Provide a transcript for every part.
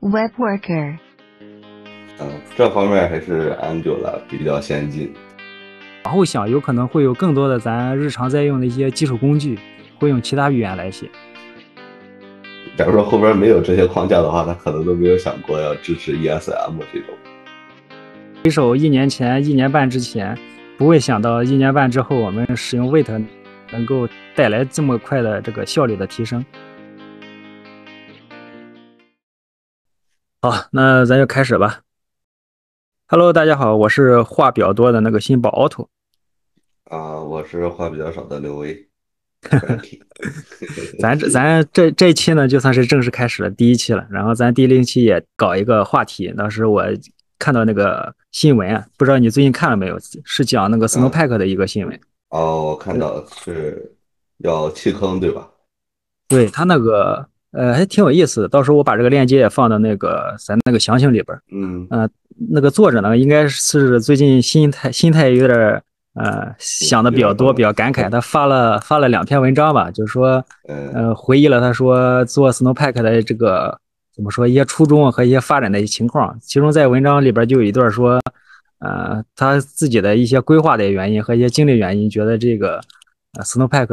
Web Worker，嗯，这方面还是 Angular 比较先进。往后想，有可能会有更多的咱日常在用的一些基础工具，会用其他语言来写。假如说后边没有这些框架的话，他可能都没有想过要支持 ESM 这种。回首一年前、一年半之前，不会想到一年半之后，我们使用 Wait 能够带来这么快的这个效率的提升。好，那咱就开始吧。Hello，大家好，我是话比较多的那个新宝 Auto。啊，我是话比较少的刘威。咱这咱这这一期呢，就算是正式开始了第一期了。然后咱第零期也搞一个话题。当时我看到那个新闻啊，不知道你最近看了没有？是讲那个 Snowpack 的一个新闻。哦，我看到是要弃坑，对吧？对他那个。呃，还挺有意思的。到时候我把这个链接也放到那个咱那个详情里边。嗯，呃，那个作者呢，应该是最近心态心态有点呃想的比较多，比较感慨。他发了发了两篇文章吧，就是说，呃，回忆了他说做 Snowpack 的这个怎么说一些初衷和一些发展的一些情况。其中在文章里边就有一段说，呃，他自己的一些规划的原因和一些经历原因，觉得这个。啊，Snowpack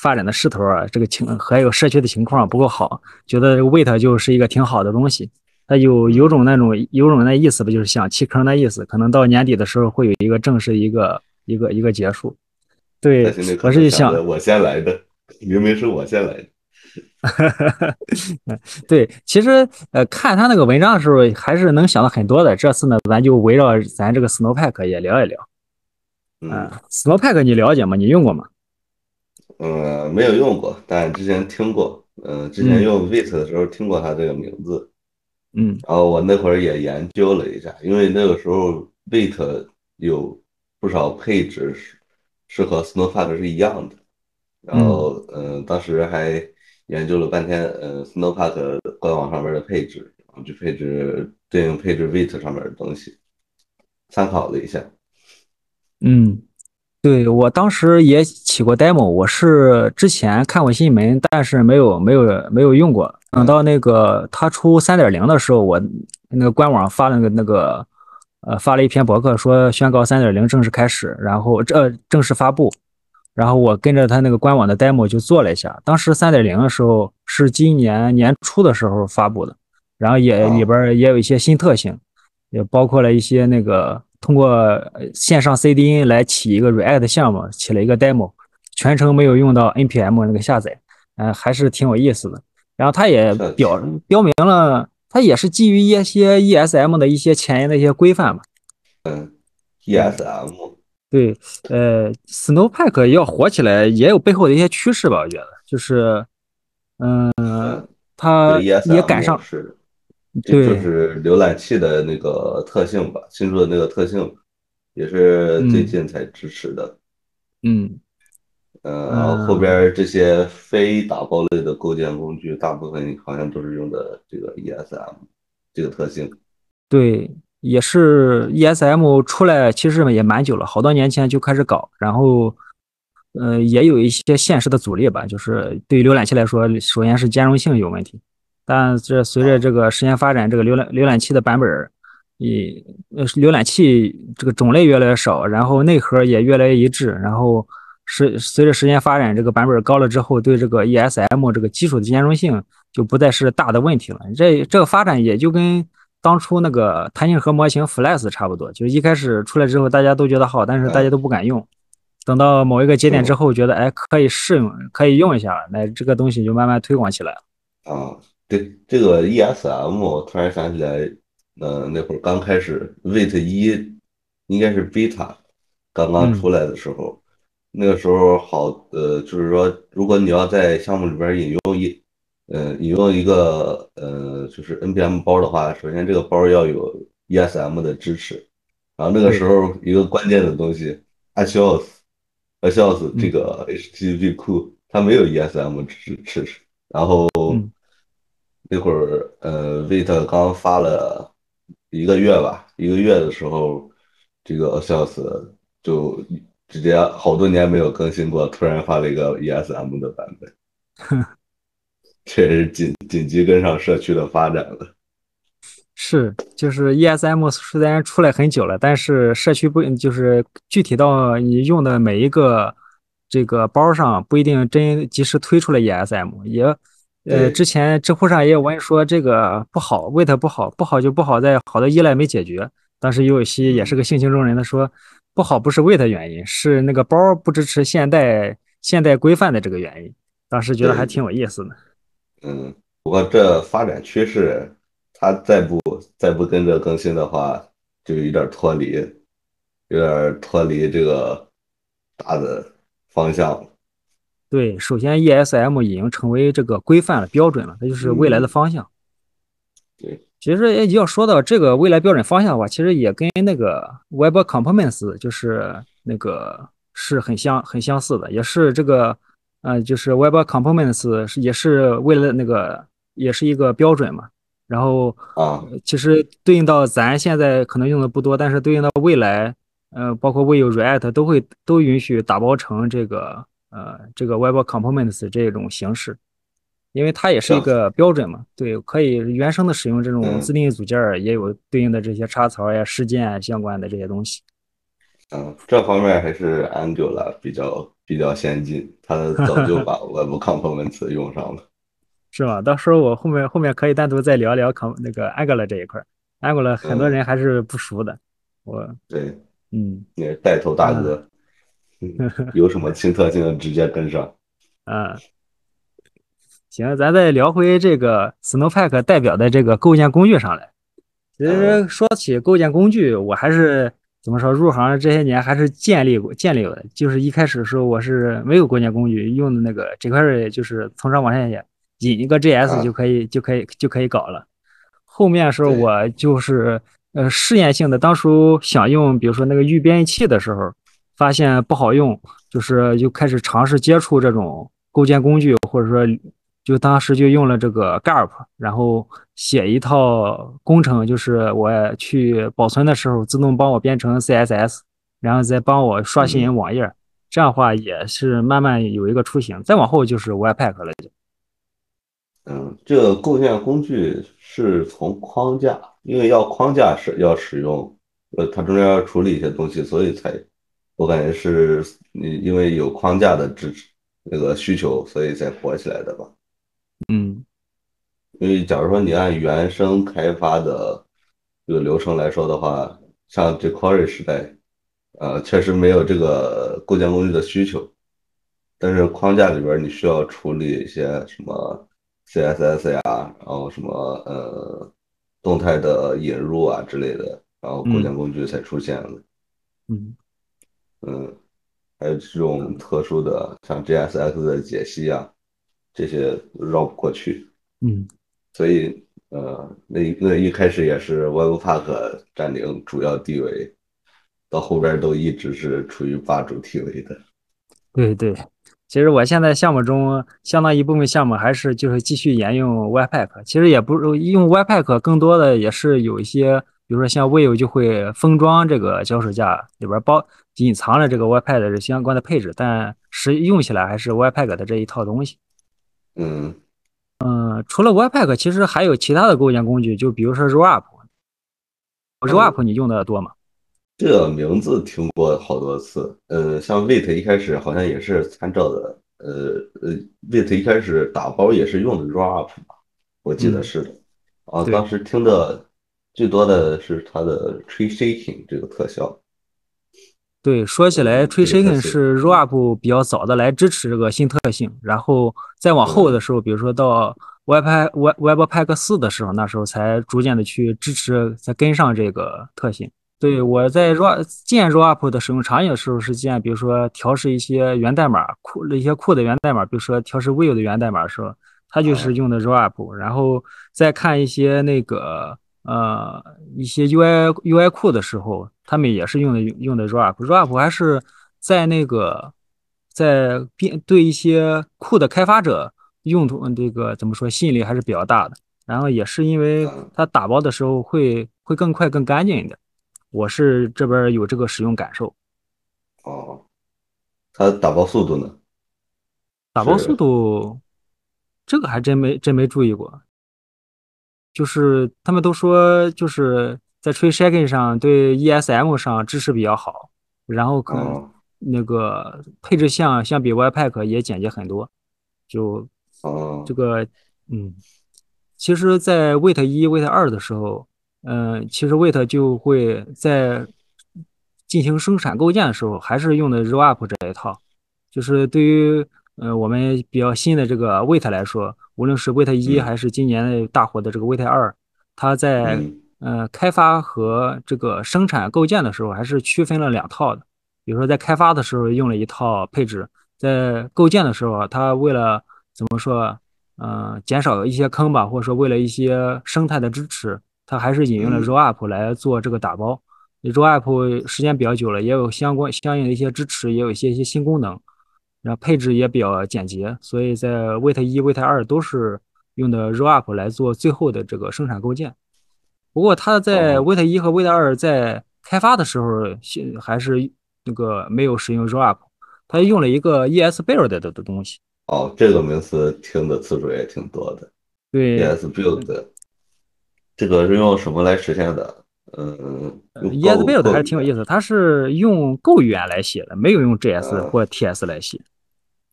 发展的势头啊，这个情还有社区的情况不够好，觉得 Wait 就是一个挺好的东西。它有有种那种有种那意思吧，就是想弃坑的意思。可能到年底的时候会有一个正式一个一个一个结束。对，我是想我先来的，明明是我先来的。对，其实呃，看他那个文章的时候，还是能想到很多的。这次呢，咱就围绕咱这个 Snowpack 也聊一聊。嗯，Snowpack 你了解吗？你用过吗？嗯，没有用过，但之前听过。嗯，之前用 Wait 的时候听过它这个名字。嗯，然后我那会儿也研究了一下，因为那个时候 Wait 有不少配置是是和 Snowpack 是一样的。然后，嗯，当时还研究了半天，呃，Snowpack 官网上面的配置，然后去配置对应配置 Wait 上面的东西，参考了一下。嗯。对我当时也起过 demo，我是之前看过新闻，但是没有没有没有用过。等到那个它出三点零的时候，我那个官网发了个那个呃发了一篇博客，说宣告三点零正式开始，然后这正式发布。然后我跟着他那个官网的 demo 就做了一下。当时三点零的时候是今年年初的时候发布的，然后也里边也有一些新特性，也包括了一些那个。通过线上 CDN 来起一个 React 项目，起了一个 demo，全程没有用到 npm 那个下载，嗯，还是挺有意思的。然后它也表标明了，它也是基于一些 ESM 的一些前沿的一些规范嘛。嗯，ESM。对，呃，Snowpack 要火起来也有背后的一些趋势吧，我觉得，就是，嗯，它也赶上。这就是浏览器的那个特性吧，新出的那个特性，也是最近才支持的。嗯，呃，然后后边这些非打包类的构建工具，大部分好像都是用的这个 ESM 这个特性。对，也是 ESM 出来其实也蛮久了，好多年前就开始搞，然后，呃，也有一些现实的阻力吧，就是对于浏览器来说，首先是兼容性有问题。但这随着这个时间发展，这个浏览浏览器的版本，以呃浏览器这个种类越来越少，然后内核也越来越一致，然后是随着时间发展，这个版本高了之后，对这个 ESM 这个基础的兼容性就不再是大的问题了。这这个发展也就跟当初那个弹性核模型 Flash 差不多，就是一开始出来之后大家都觉得好，但是大家都不敢用，等到某一个节点之后，觉得哎可以试用，可以用一下，那这个东西就慢慢推广起来了。啊。对这个 ESM，我突然想起来，呃，那会儿刚开始 Wait 一应该是 Beta 刚刚出来的时候，那个时候好，呃，就是说，如果你要在项目里边引用一，呃，引用一个，呃，就是 npm 包的话，首先这个包要有 ESM 的支持，然后那个时候一个关键的东西，Assos，Assos 这个 HTTP 库它没有 ESM 支支持，然后。那会儿，呃，Wait 刚发了一个月吧，一个月的时候，这个 Sales 就直接好多年没有更新过，突然发了一个 ESM 的版本。这是紧紧急跟上社区的发展了。是，就是 ESM 虽然出来很久了，但是社区不就是具体到你用的每一个这个包上，不一定真及时推出了 ESM。也，呃，之前知乎上也有网友说这个不好，Wait 不好，不好就不好在好的依赖没解决。当时有一些也是个性情中人的说，不好不是 Wait 原因，是那个包不支持现代现代规范的这个原因。当时觉得还挺有意思的。嗯，不过这发展趋势。它再不再不跟着更新的话，就有点脱离，有点脱离这个大的方向。对，首先 ESM 已经成为这个规范了、标准了，它就是未来的方向。对，其实要说到这个未来标准方向的话，其实也跟那个 Web Components 就是那个是很相很相似的，也是这个，呃，就是 Web Components 是也是为了那个，也是一个标准嘛。然后啊，其实对应到咱现在可能用的不多，但是对应到未来，呃，包括 Vue、React 都会都允许打包成这个呃这个 Web Components 这种形式，因为它也是一个标准嘛。对，可以原生的使用这种自定义组件，也有对应的这些插槽呀、事件相关的这些东西。嗯，这方面还是 Angular 比较比较先进，它 早就把 Web Components 用上了。是吧？到时候我后面后面可以单独再聊聊 com 那个 Angular 这一块，Angular 很多人还是不熟的。我对，嗯，也是带头大哥，有什么新特性直接跟上。啊，行，咱再聊回这个 Snowpack 代表的这个构建工具上来。其实说起构建工具，我还是怎么说？入行这些年还是建立过建立的。就是一开始的时候，我是没有构建工具，用的那个 jQuery，就是从上往下写。引一个 JS 就可以就可以就可以搞了。后面的时候我就是呃试验性的，当初想用，比如说那个预编译器的时候，发现不好用，就是就开始尝试接触这种构建工具，或者说就当时就用了这个 Garp，然后写一套工程，就是我去保存的时候自动帮我编成 CSS，然后再帮我刷新网页，这样的话也是慢慢有一个雏形。再往后就是 Webpack 了就。嗯，这个构建工具是从框架，因为要框架是要使用，呃，它中间要处理一些东西，所以才，我感觉是，你因为有框架的支持那个需求，所以才火起来的吧。嗯，因为假如说你按原生开发的这个流程来说的话，像 jQuery 时代，呃，确实没有这个构建工具的需求，但是框架里边你需要处理一些什么。CSS 呀，然后什么呃动态的引入啊之类的，然后构建工具才出现嗯，还有这种特殊的像 JSX 的解析啊，这些绕不过去。嗯，所以呃，那那一开始也是 Webpack 占领主要地位，到后边都一直是处于霸主地位的。对对。其实我现在项目中相当一部分项目还是就是继续沿用 Webpack，其实也不是用 Webpack，更多的也是有一些，比如说像 Vue 就会封装这个脚手架里边包隐藏了这个 Webpack 的相关的配置，但实用起来还是 Webpack 的这一套东西。嗯嗯，除了 Webpack，其实还有其他的构建工具，就比如说 Rollup，Rollup 你用的多吗？这个名字听过好多次，呃，像 Wait 一开始好像也是参照的，呃呃，Wait 一开始打包也是用的 Rollup 吧，我记得是的。啊，当时听的最多的是它的 Tree Shaking 这个特效。对，说起来，Tree Shaking 是 Rollup 比较早的来支持这个新特性，然后再往后的时候，比如说到 Webpack Webpack 四的时候，那时候才逐渐的去支持，才跟上这个特性。对，我在 Ro 建 Rollup 的使用场景的时候是建，比如说调试一些源代码库一些库的源代码，比如说调试 Vue 的源代码的时候，它就是用的 Rollup。然后再看一些那个呃一些 UI UI 库的时候，他们也是用的用的 Rollup。Rollup 还是在那个在编对一些库的开发者用途这个怎么说吸引力还是比较大的。然后也是因为它打包的时候会会更快更干净一点。我是这边有这个使用感受，哦，它打包速度呢？打包速度这个还真没真没注意过。就是他们都说，就是在 Tree Shaking 上对 ESM 上支持比较好，然后可能那个配置项相比 Webpack 也简洁很多。就这个，嗯，其实，在 Wait 一、Wait 二的时候，嗯，其实 Wait 就会在进行生产构建的时候，还是用的 Rollup 这一套。就是对于呃我们比较新的这个 Wait 来说，无论是 Wait 一还是今年大火的这个 Wait 二，它在呃开发和这个生产构建的时候，还是区分了两套的。比如说在开发的时候用了一套配置。在构建的时候，它为了怎么说，呃，减少一些坑吧，或者说为了一些生态的支持，它还是引用了 Rollup 来做这个打包。Rollup 时间比较久了，也有相关相应的一些支持，也有一些一些新功能，然后配置也比较简洁，所以在 Wait 一、Wait 二都是用的 Rollup 来做最后的这个生产构建。不过它在 Wait 一和 Wait 二在开发的时候，还是那个没有使用 Rollup。他用了一个 ESBuild 的的东西。哦，这个名词听的次数也挺多的。对，ESBuild，这个是用什么来实现的？嗯，ESBuild 还是挺有意思，它是用 Go 语言来写的，没有用 JS 或 TS 来写。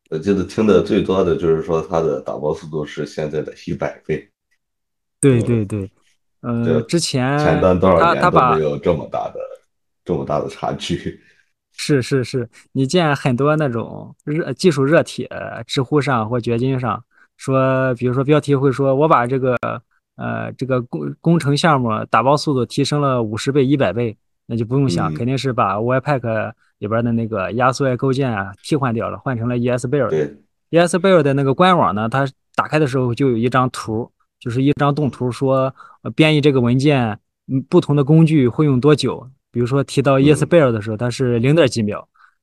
我记得听的最多的就是说它的打包速度是现在的一百倍。对对对，呃，之前前端多少年都没有这么大的这么大的差距。是是是，你见很多那种热技术热帖，知乎上或掘金上说，比如说标题会说，我把这个呃这个工工程项目打包速度提升了五十倍、一百倍，那就不用想，肯定是把 Webpack 里边的那个压缩构建啊替换掉了，换成了 ESBuild。ESBuild 的那个官网呢，它打开的时候就有一张图，就是一张动图，说编译这个文件，嗯，不同的工具会用多久。比如说提到 YesBuild 的时候，它是零点几秒；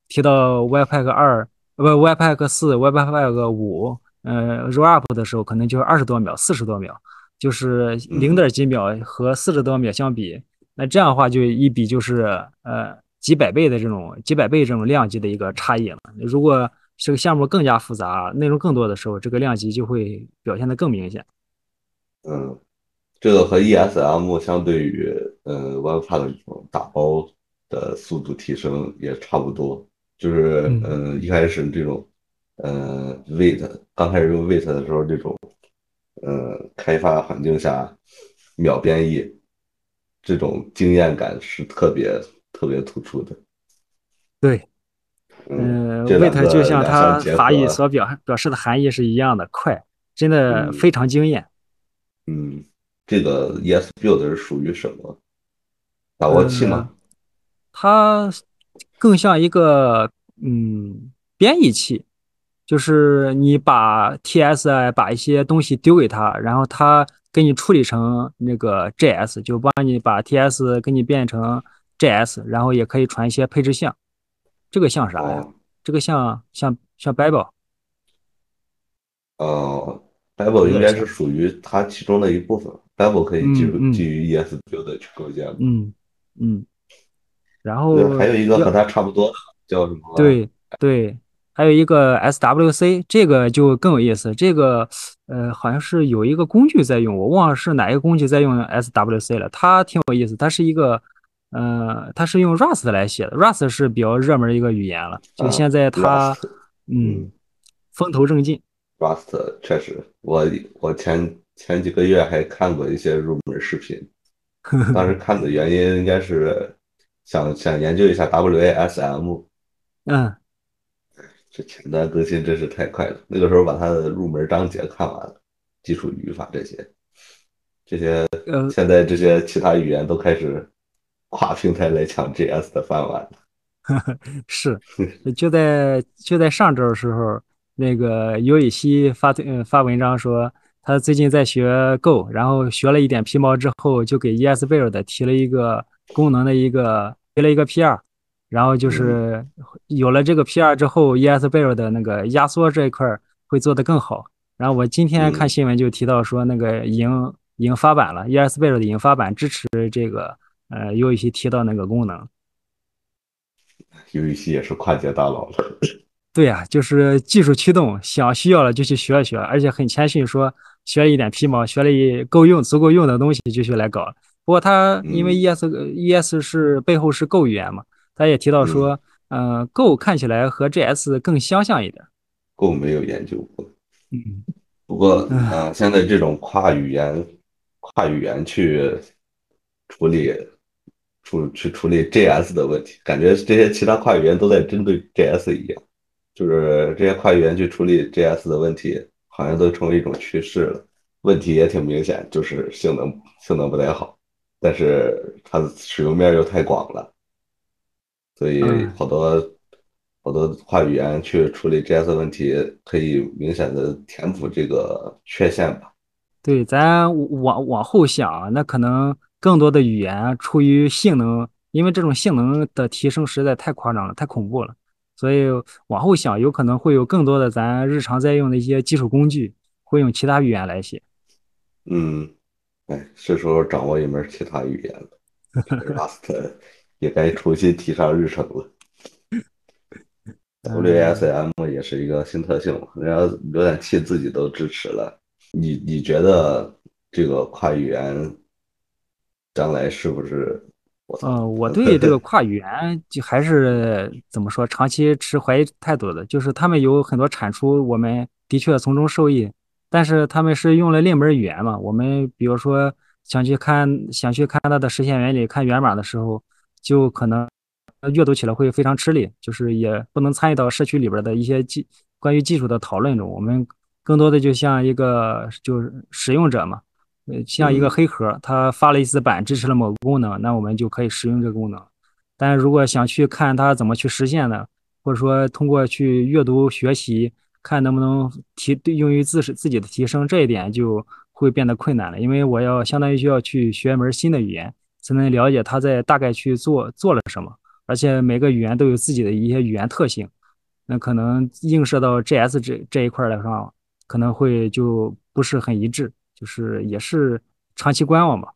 提到 Webpack 二，不，Webpack 四、Webpack 五，呃，Rollup 的时候，可能就是二十多秒、四十多秒，就是零点几秒和四十多秒相比，那这样的话就一比就是呃几百倍的这种几百倍这种量级的一个差异了。如果这个项目更加复杂、内容更多的时候，这个量级就会表现得更明显。嗯。这个和 ESM 相对于，嗯，Webpack 这种打包的速度提升也差不多。就是，嗯，一开始这种，嗯，Wait 刚开始用 Wait 的时候，这种，嗯，开发环境下秒编译，这种经验感是特别特别突出的。对，嗯，Wait 就像它法语所表表示的含义是一样的，快，真的非常惊艳。嗯。这个 ESBuild 是属于什么打包器吗？它更像一个嗯编译器，就是你把 TSI，把一些东西丢给它，然后它给你处理成那个 JS，就帮你把 TS 给你变成 JS，然后也可以传一些配置项。这个像啥呀？这个像像像 Babel。哦，Babel 应该是属于它其中的一部分。Babel 可以基于基于 ESBuild 去构建嗯嗯，然后还有一个和它差不多的叫什么？对对，还有一个 SWC，这个就更有意思。这个呃，好像是有一个工具在用，我忘了是哪一个工具在用 SWC 了。它挺有意思，它是一个呃，它是用 Rust 来写的。Rust 是比较热门的一个语言了，就现在它嗯风头正劲。Rust 确实，我我前。前几个月还看过一些入门视频，当时看的原因应该是想想研究一下 WASM。嗯，这前端更新真是太快了。那个时候把它的入门章节看完了，基础语法这些，这些现在这些其他语言都开始跨平台来抢 JS 的饭碗了。是，就在就在上周的时候，那个尤以西发推发文章说。他最近在学 Go，然后学了一点皮毛之后，就给 ESBuild 提了一个功能的一个提了一个 PR，然后就是有了这个 PR 之后，ESBuild 的那个压缩这一块会做得更好。然后我今天看新闻就提到说，那个已经已经发版了，ESBuild 已经发版支持这个呃 UEC 提到那个功能。UEC 也是跨界大佬了。对呀，就是技术驱动，想需要了就去学一学，而且很谦逊，说学了一点皮毛，学了一够用、足够用的东西就去来搞。不过他因为 ES ES 是背后是 Go 语言嘛，他也提到说，嗯，Go 看起来和 JS 更相像一点。Go 没有研究过，嗯，不过啊，现在这种跨语言、跨语言去处理。处去处理 JS 的问题，感觉这些其他跨语言都在针对 JS 一样，就是这些跨语言去处理 JS 的问题，好像都成为一种趋势了。问题也挺明显，就是性能性能不太好，但是它的使用面又太广了，所以好多好多跨语言去处理 JS 问题，可以明显的填补这个缺陷吧。对，咱往往后想，那可能。更多的语言出于性能，因为这种性能的提升实在太夸张了，太恐怖了，所以往后想，有可能会有更多的咱日常在用的一些基础工具会用其他语言来写。嗯，哎，是时候掌握一门其他语言了。Rust 也该重新提上日程了。WSM 也是一个新特性，人家浏览器自己都支持了。你你觉得这个跨语言？将来是不是？嗯，我对这个跨语言就还是怎么说，长期持怀疑态度的。就是他们有很多产出，我们的确从中受益，但是他们是用了另一门语言嘛。我们比如说想去看，想去看它的实现原理，看源码的时候，就可能阅读起来会非常吃力，就是也不能参与到社区里边的一些技关于技术的讨论中。我们更多的就像一个就是使用者嘛。呃，像一个黑盒，它发了一次版，支持了某个功能，那我们就可以使用这个功能。但如果想去看它怎么去实现的，或者说通过去阅读学习，看能不能提用于自自自己的提升，这一点就会变得困难了。因为我要相当于需要去学一门新的语言，才能了解它在大概去做做了什么。而且每个语言都有自己的一些语言特性，那可能映射到 JS 这这一块来上，可能会就不是很一致。就是也是长期观望吧，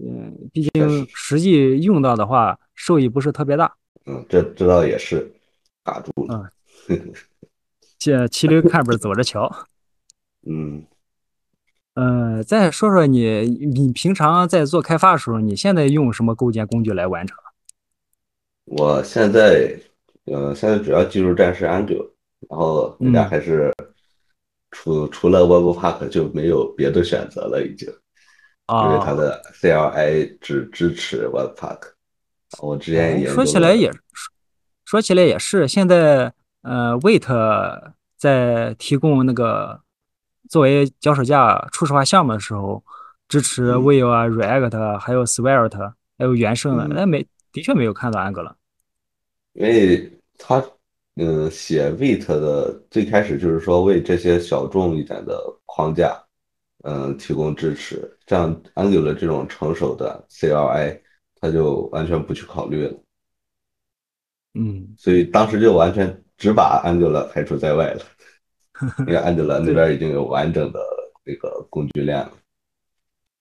嗯，毕竟实际用到的话，受益不是特别大。嗯，这这倒也是打住了。嗯，这骑驴看本走着瞧。嗯，呃，再说说你，你平常在做开发的时候，你现在用什么构建工具来完成？我现在，呃，现在主要技术栈是 Angular，然后人家还是。除除了 Webpack 就没有别的选择了，已经，因为它的 CLI 只支持 Webpack。我之前也说起来也说起来也是，现在呃，Wait 在提供那个作为脚手架初始化项目的时候，支持 Vue 啊、React 还有 Svelte 还有原生的，那没的确没有看到 Angular，因为它。嗯，写 Vite 的最开始就是说为这些小众一点的框架，嗯，提供支持。这样 Angular 这种成熟的 CLI，它就完全不去考虑了。嗯，所以当时就完全只把 Angular 排除在外了，因为 Angular 那边已经有完整的那个工具链了。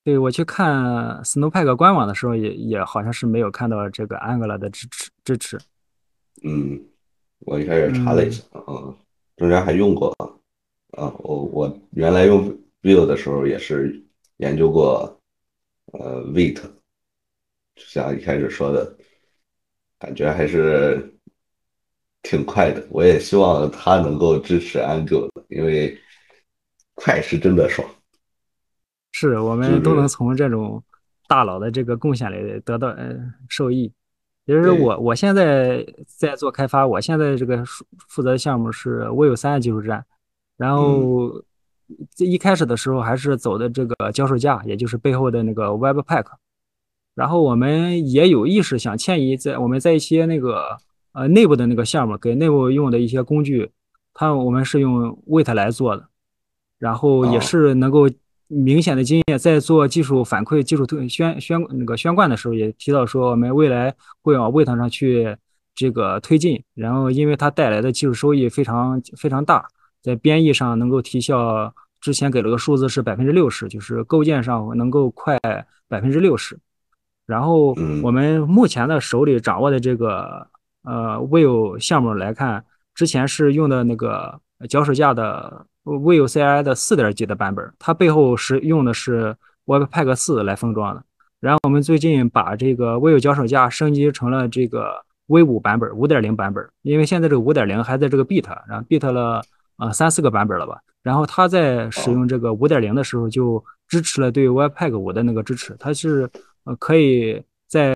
对我去看 Snowpack 官网的时候，也也好像是没有看到这个 Angular 的支持支持。嗯。我一开始查了一下，嗯，中间还用过，啊，我我原来用 Vue 的时候也是研究过，呃，Vite，就像一开始说的，感觉还是挺快的。我也希望它能够支持 Angular，因为快是真的爽。是我们都能从这种大佬的这个贡献里得到呃受益。其实我我现在在做开发，我现在这个负责的项目是 Vue 三技术站，然后一开始的时候还是走的这个脚手架，也就是背后的那个 Webpack，然后我们也有意识想迁移，在我们在一些那个呃内部的那个项目给内部用的一些工具，它我们是用 Vite 来做的，然后也是能够。明显的经验，在做技术反馈、技术推宣宣那个宣贯的时候，也提到说，我们未来会往 Wait 上去这个推进。然后，因为它带来的技术收益非常非常大，在编译上能够提效，之前给了个数字是百分之六十，就是构建上能够快百分之六十。然后，我们目前的手里掌握的这个呃 Will 项目来看，之前是用的那个脚手架的 Vivo CI 的四点几的版本，它背后是用的是 Webpack 四来封装的。然后我们最近把这个 Vivo 脚手架升级成了这个 V 五版本，五点零版本。因为现在这个五点零还在这个 beta，然后 beta 了啊三四个版本了吧。然后它在使用这个五点零的时候就支持了对 Webpack 五的那个支持，它是呃可以在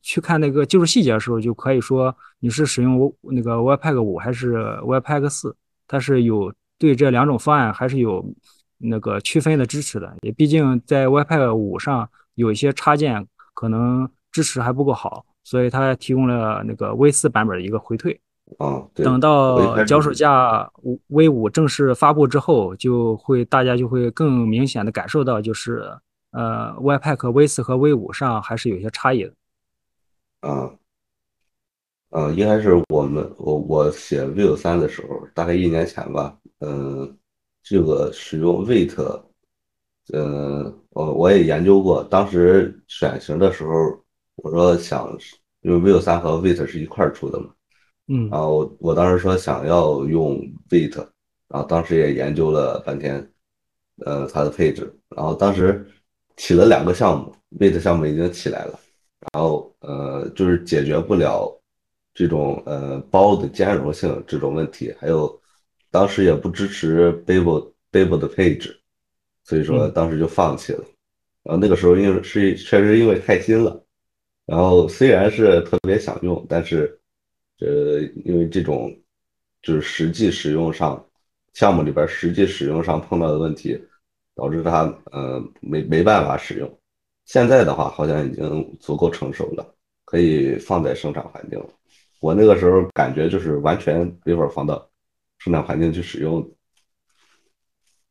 去看那个技术细节的时候就可以说你是使用那个 Webpack 五还是 Webpack 四，它是有对这两种方案还是有那个区分的支持的。也毕竟在 Webpack 五上。有一些插件可能支持还不够好，所以它提供了那个 V 四版本的一个回退。啊，等到脚手架 V 五正式发布之后，就会大家就会更明显的感受到，就是呃，Webpack V 四和 V 五上还是有些差异的。啊，呃，应该是我们我我写 Vivo 三的时候，大概一年前吧，嗯，这个使用 Wait。嗯，我我也研究过，当时选型的时候，我说想，因为 vivo 三和 Wait 是一块出的嘛，嗯，然后我当时说想要用 Wait，然后当时也研究了半天，呃，它的配置，然后当时起了两个项目，Wait 项目已经起来了，然后呃，就是解决不了这种呃包的兼容性这种问题，还有当时也不支持 Babel Babel 的配置。所以说当时就放弃了，然后那个时候因为是确实因为太新了，然后虽然是特别想用，但是，呃，因为这种就是实际使用上，项目里边实际使用上碰到的问题，导致它呃没没办法使用。现在的话好像已经足够成熟了，可以放在生产环境了。我那个时候感觉就是完全没法放到生产环境去使用。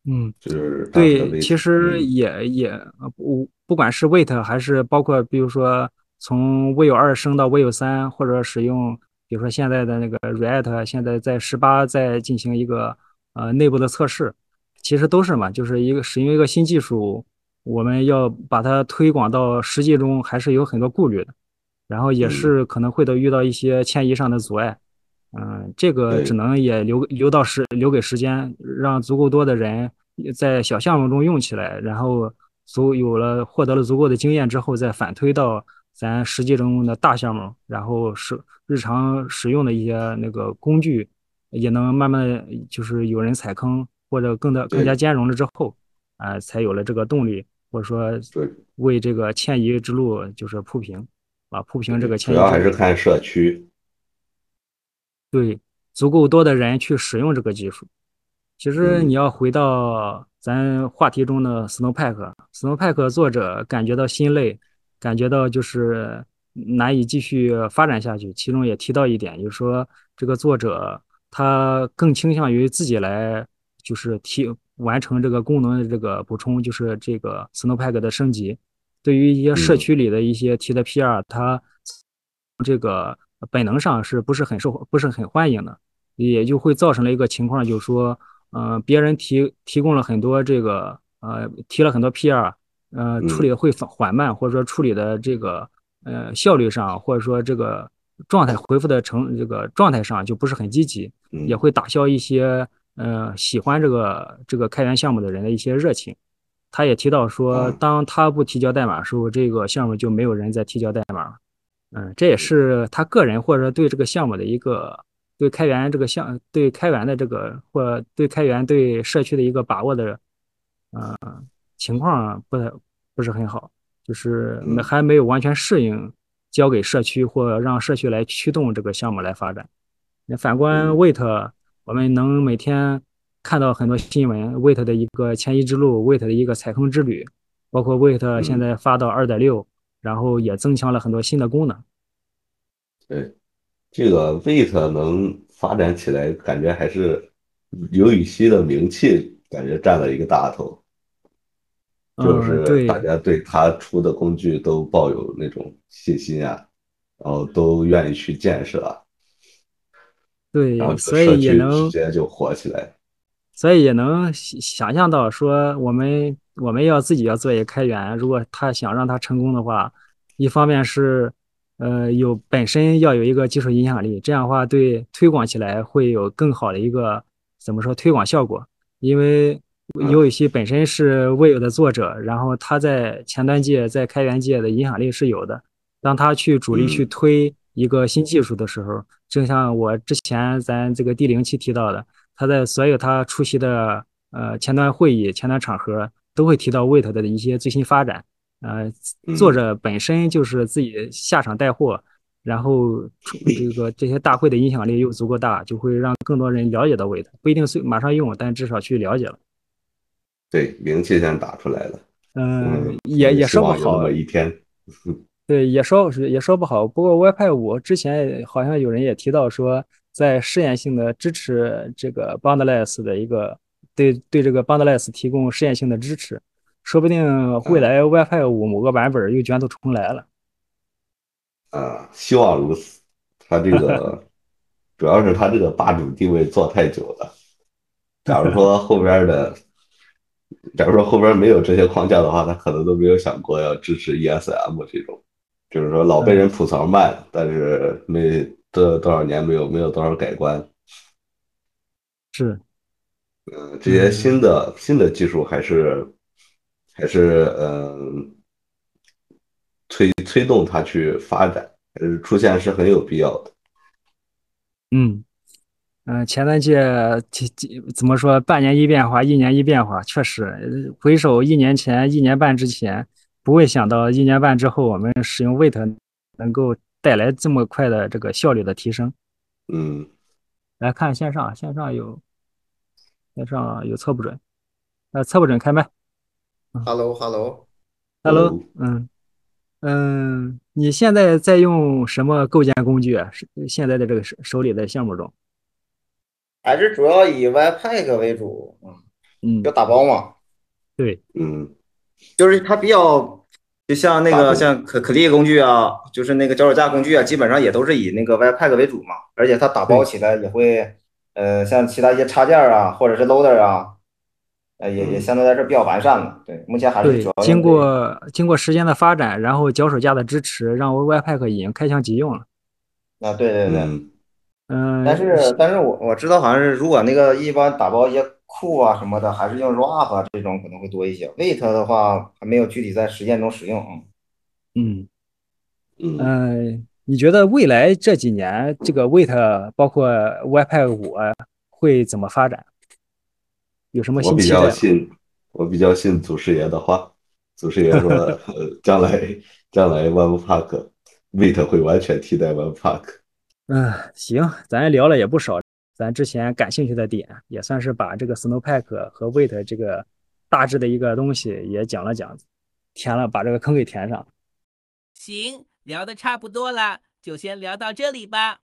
嗯，就是对，其实也也不不管是 Wait 还是包括比如说从 Vivo 二升到 Vivo 三，或者使用比如说现在的那个 React，现在在十八在进行一个呃内部的测试，其实都是嘛，就是一个使用一个新技术，我们要把它推广到实际中，还是有很多顾虑的，然后也是可能会的遇到一些迁移上的阻碍。嗯，这个只能也留留到时留给时间，让足够多的人在小项目中用起来，然后足有了获得了足够的经验之后，再反推到咱实际中的大项目，然后是日常使用的一些那个工具，也能慢慢就是有人踩坑或者更的更加兼容了之后，啊，才有了这个动力，或者说为这个迁移之路就是铺平，啊，铺平这个迁移。主要还是看社区。对，足够多的人去使用这个技术。其实你要回到咱话题中的 Snowpack，Snowpack 作者感觉到心累，感觉到就是难以继续发展下去。其中也提到一点，就是说这个作者他更倾向于自己来，就是提完成这个功能的这个补充，就是这个 Snowpack 的升级。对于一些社区里的一些提的 PR，他这个。本能上是不是很受不是很欢迎的，也就会造成了一个情况，就是说，嗯，别人提提供了很多这个，呃，提了很多 PR，呃，处理的会缓慢，或者说处理的这个，呃，效率上，或者说这个状态回复的成这个状态上就不是很积极，也会打消一些，呃，喜欢这个这个开源项目的人的一些热情。他也提到说，当他不提交代码时候，这个项目就没有人在提交代码了。嗯，这也是他个人或者对这个项目的一个对开源这个项对开源的这个或对开源对社区的一个把握的，呃，情况不太不是很好，就是还没有完全适应交给社区或让社区来驱动这个项目来发展。那反观 Wait，我们能每天看到很多新闻，Wait 的一个迁移之路，Wait 的一个踩坑之旅，包括 Wait 现在发到二点六。然后也增强了很多新的功能。对，这个 Wait 能发展起来，感觉还是刘禹锡的名气感觉占了一个大头。就是大家对他出的工具都抱有那种信心啊，然后都愿意去建设啊。对，然后所以也能直接就火起来。所以也能想象到，说我们我们要自己要做一个开源，如果他想让他成功的话，一方面是，呃，有本身要有一个技术影响力，这样的话对推广起来会有更好的一个怎么说推广效果？因为有一些本身是未有的作者，然后他在前端界、在开源界的影响力是有的。当他去主力去嗯推一个新技术的时候，正像我之前咱这个第零期提到的，他在所有他出席的呃前端会议、前端场合都会提到 Wait 的一些最新发展。呃，作嗯，者本身就是自己下场带货，然后这个这些大会的影响力又足够大，就会让更多人了解到 Wait，不一定是马上用，但至少去了解了。对，名气先打出来了，嗯，嗯，也也说不好，么一天。对，也说也说不好。不过 WiFi 五之前好像有人也提到说，在试验性的支持这个 Boundless 的一个对对这个 Boundless 提供试验性的支持，说不定未嗯来 WiFi 五某个版本又卷土重来了。啊，希望如此。他这个 主要是他这个霸主地位做太久了。假如说后边的，假如说后边没有这些框架的话，他可能都没有想过要支持 ESM 这种，就是说老被人嗯，吐槽慢，但是没这多少年没有没有多少改观。是，嗯，这些新嗯的新的技术还是还是嗯推推动它去发展，还是出现是很有必要的。嗯。嗯，前段界几几怎么说？半年一变化，一年一变化，确实。呃回首一年前、一年半之前，不会想到一年半之后，我们使用 Wait 能够带来这么快的这个效率的提升。嗯，来看线上，线上有线上有测不准，呃，测不准开麦。嗯。H e l l o h e l l o，Hello，哦，嗯。嗯，你现在在用什么构建工具啊？是现在的这个手手里的项目中？还是主要以 Webpack 为主，嗯，嗯，就打包嘛，对，嗯，就是它比较，就像那，个像可可力工具啊，就是那个脚手架工具啊，基本上也都是以那个 Webpack 为主嘛，而且它打包，起来也会，呃，像其他一些插件啊，或者是 loader 啊，呃，也也嗯相对来说比较完善了。对，目前还是主要，经。过经过时间的发展，然后脚手架的支持，让 Webpack 已经开箱即用了。啊，对对对，嗯但嗯，是但是我我知道好像是如果那个一般打包一些库啊什么的，还是用 RAP 啊这种可能会多一些。Wait 的话还没有具体在实践中使用，嗯。嗯嗯，嗯，你觉得未来这几年这个 Wait 包括 Webpack 五啊会怎么发展？有什么我比较新期待吗？信我比较信祖师爷的话，祖师爷说，呃，将来将来 Webpack Wait 会完全替代 Webpack。嗯，行，咱聊了也不少，咱之前感兴趣的点也算是把这个 Snowpack 和 Wait 这个大致的一个东西也讲了讲，填了，把这个坑给填上。行，聊的差不多了，就先聊到这里吧。